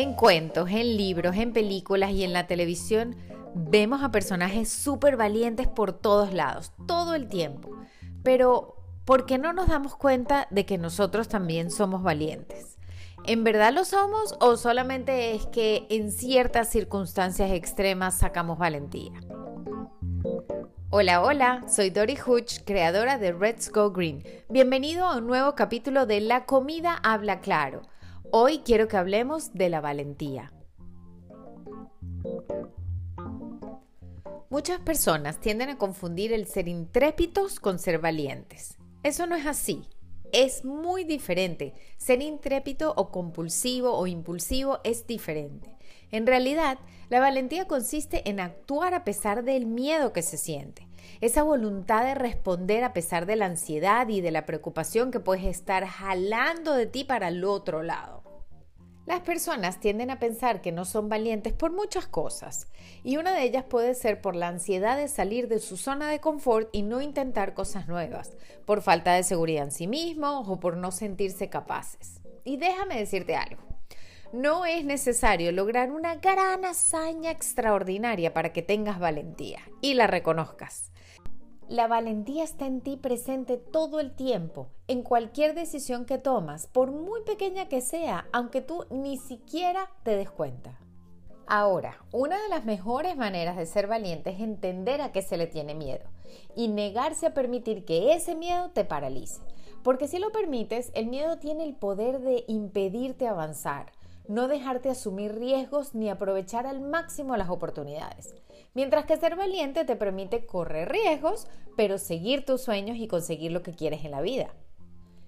En cuentos, en libros, en películas y en la televisión vemos a personajes súper valientes por todos lados, todo el tiempo. Pero, ¿por qué no nos damos cuenta de que nosotros también somos valientes? ¿En verdad lo somos o solamente es que en ciertas circunstancias extremas sacamos valentía? Hola, hola, soy Dori Hutch, creadora de Let's Go Green. Bienvenido a un nuevo capítulo de La comida habla claro. Hoy quiero que hablemos de la valentía. Muchas personas tienden a confundir el ser intrépidos con ser valientes. Eso no es así. Es muy diferente. Ser intrépido o compulsivo o impulsivo es diferente. En realidad, la valentía consiste en actuar a pesar del miedo que se siente, esa voluntad de responder a pesar de la ansiedad y de la preocupación que puedes estar jalando de ti para el otro lado. Las personas tienden a pensar que no son valientes por muchas cosas, y una de ellas puede ser por la ansiedad de salir de su zona de confort y no intentar cosas nuevas, por falta de seguridad en sí mismos o por no sentirse capaces. Y déjame decirte algo. No es necesario lograr una gran hazaña extraordinaria para que tengas valentía y la reconozcas. La valentía está en ti presente todo el tiempo, en cualquier decisión que tomas, por muy pequeña que sea, aunque tú ni siquiera te des cuenta. Ahora, una de las mejores maneras de ser valiente es entender a qué se le tiene miedo y negarse a permitir que ese miedo te paralice. Porque si lo permites, el miedo tiene el poder de impedirte avanzar, no dejarte asumir riesgos ni aprovechar al máximo las oportunidades. Mientras que ser valiente te permite correr riesgos, pero seguir tus sueños y conseguir lo que quieres en la vida.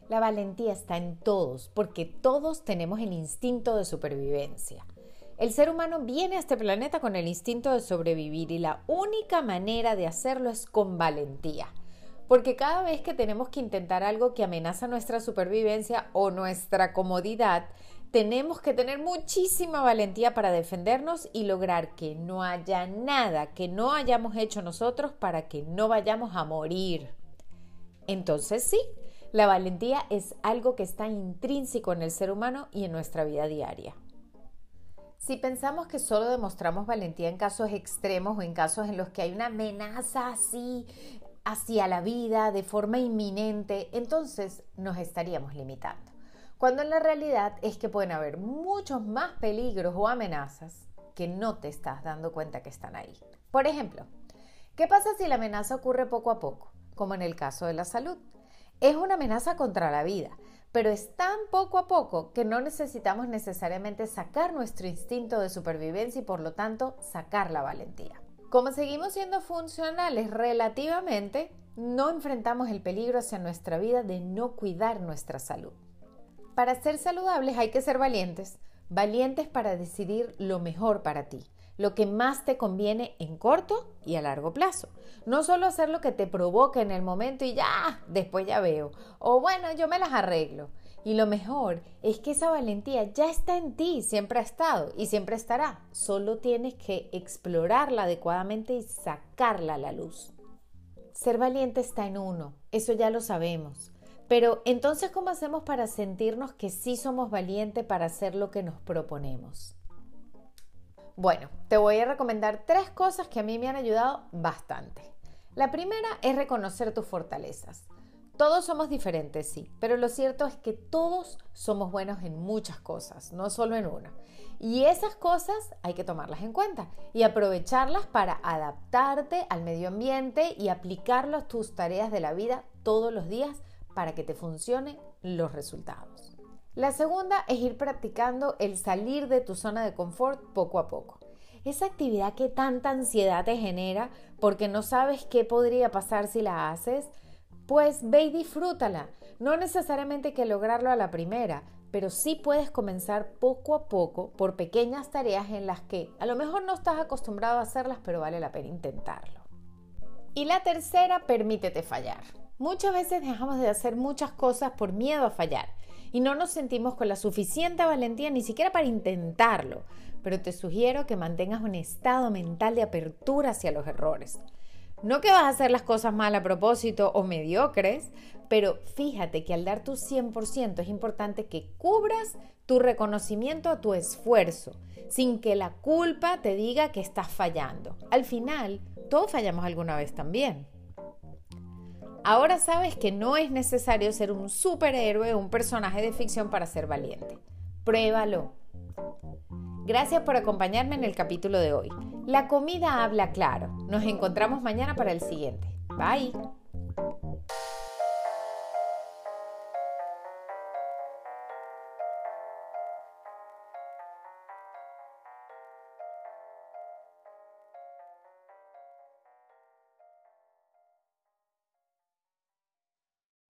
La valentía está en todos, porque todos tenemos el instinto de supervivencia. El ser humano viene a este planeta con el instinto de sobrevivir y la única manera de hacerlo es con valentía. Porque cada vez que tenemos que intentar algo que amenaza nuestra supervivencia o nuestra comodidad, tenemos que tener muchísima valentía para defendernos y lograr que no haya nada que no hayamos hecho nosotros para que no vayamos a morir. Entonces sí, la valentía es algo que está intrínseco en el ser humano y en nuestra vida diaria. Si pensamos que solo demostramos valentía en casos extremos o en casos en los que hay una amenaza así hacia la vida de forma inminente, entonces nos estaríamos limitando cuando en la realidad es que pueden haber muchos más peligros o amenazas que no te estás dando cuenta que están ahí. Por ejemplo, ¿qué pasa si la amenaza ocurre poco a poco, como en el caso de la salud? Es una amenaza contra la vida, pero es tan poco a poco que no necesitamos necesariamente sacar nuestro instinto de supervivencia y por lo tanto sacar la valentía. Como seguimos siendo funcionales relativamente, no enfrentamos el peligro hacia nuestra vida de no cuidar nuestra salud. Para ser saludables hay que ser valientes, valientes para decidir lo mejor para ti, lo que más te conviene en corto y a largo plazo. No solo hacer lo que te provoca en el momento y ya, después ya veo, o bueno, yo me las arreglo. Y lo mejor es que esa valentía ya está en ti, siempre ha estado y siempre estará. Solo tienes que explorarla adecuadamente y sacarla a la luz. Ser valiente está en uno, eso ya lo sabemos. Pero entonces, ¿cómo hacemos para sentirnos que sí somos valientes para hacer lo que nos proponemos? Bueno, te voy a recomendar tres cosas que a mí me han ayudado bastante. La primera es reconocer tus fortalezas. Todos somos diferentes, sí, pero lo cierto es que todos somos buenos en muchas cosas, no solo en una. Y esas cosas hay que tomarlas en cuenta y aprovecharlas para adaptarte al medio ambiente y aplicarlas a tus tareas de la vida todos los días para que te funcionen los resultados. La segunda es ir practicando el salir de tu zona de confort poco a poco. Esa actividad que tanta ansiedad te genera porque no sabes qué podría pasar si la haces, pues ve y disfrútala. No necesariamente que lograrlo a la primera, pero sí puedes comenzar poco a poco por pequeñas tareas en las que a lo mejor no estás acostumbrado a hacerlas, pero vale la pena intentarlo. Y la tercera, permítete fallar. Muchas veces dejamos de hacer muchas cosas por miedo a fallar y no nos sentimos con la suficiente valentía ni siquiera para intentarlo, pero te sugiero que mantengas un estado mental de apertura hacia los errores. No que vas a hacer las cosas mal a propósito o mediocres, pero fíjate que al dar tu 100% es importante que cubras tu reconocimiento a tu esfuerzo, sin que la culpa te diga que estás fallando. Al final, todos fallamos alguna vez también. Ahora sabes que no es necesario ser un superhéroe o un personaje de ficción para ser valiente. Pruébalo. Gracias por acompañarme en el capítulo de hoy. La comida habla claro. Nos encontramos mañana para el siguiente. Bye.